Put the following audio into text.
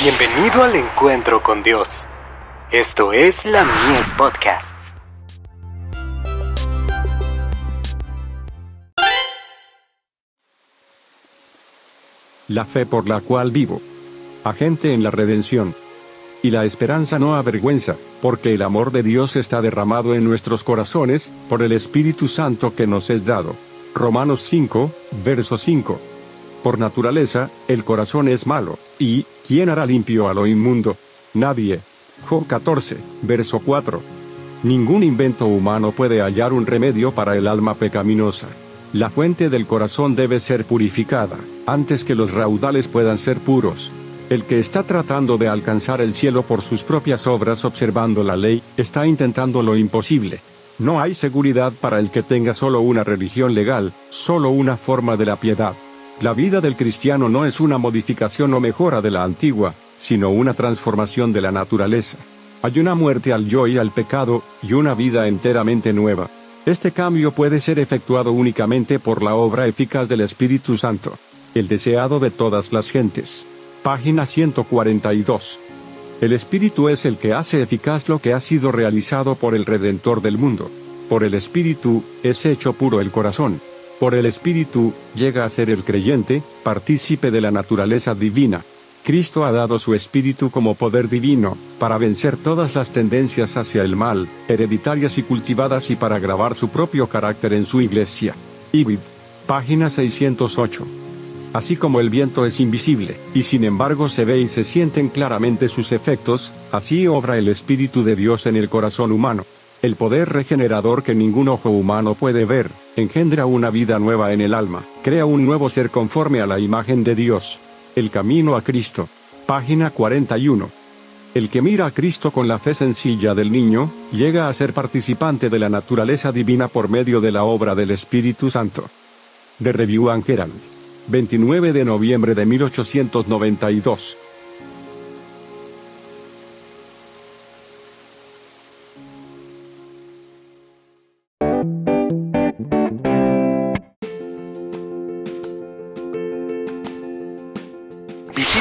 Bienvenido al encuentro con Dios. Esto es la Mies Podcasts. La fe por la cual vivo. Agente en la redención. Y la esperanza no avergüenza, porque el amor de Dios está derramado en nuestros corazones, por el Espíritu Santo que nos es dado. Romanos 5, verso 5. Por naturaleza, el corazón es malo, y ¿quién hará limpio a lo inmundo? Nadie. Job 14, verso 4. Ningún invento humano puede hallar un remedio para el alma pecaminosa. La fuente del corazón debe ser purificada, antes que los raudales puedan ser puros. El que está tratando de alcanzar el cielo por sus propias obras observando la ley, está intentando lo imposible. No hay seguridad para el que tenga solo una religión legal, solo una forma de la piedad. La vida del cristiano no es una modificación o mejora de la antigua, sino una transformación de la naturaleza. Hay una muerte al yo y al pecado, y una vida enteramente nueva. Este cambio puede ser efectuado únicamente por la obra eficaz del Espíritu Santo, el deseado de todas las gentes. Página 142. El Espíritu es el que hace eficaz lo que ha sido realizado por el Redentor del mundo. Por el Espíritu, es hecho puro el corazón. Por el Espíritu, llega a ser el creyente, partícipe de la naturaleza divina. Cristo ha dado su Espíritu como poder divino, para vencer todas las tendencias hacia el mal, hereditarias y cultivadas y para grabar su propio carácter en su iglesia. Ibid. Página 608. Así como el viento es invisible, y sin embargo se ve y se sienten claramente sus efectos, así obra el Espíritu de Dios en el corazón humano. El poder regenerador que ningún ojo humano puede ver, engendra una vida nueva en el alma, crea un nuevo ser conforme a la imagen de Dios. El camino a Cristo. Página 41. El que mira a Cristo con la fe sencilla del niño, llega a ser participante de la naturaleza divina por medio de la obra del Espíritu Santo. De Review and Herald. 29 de noviembre de 1892.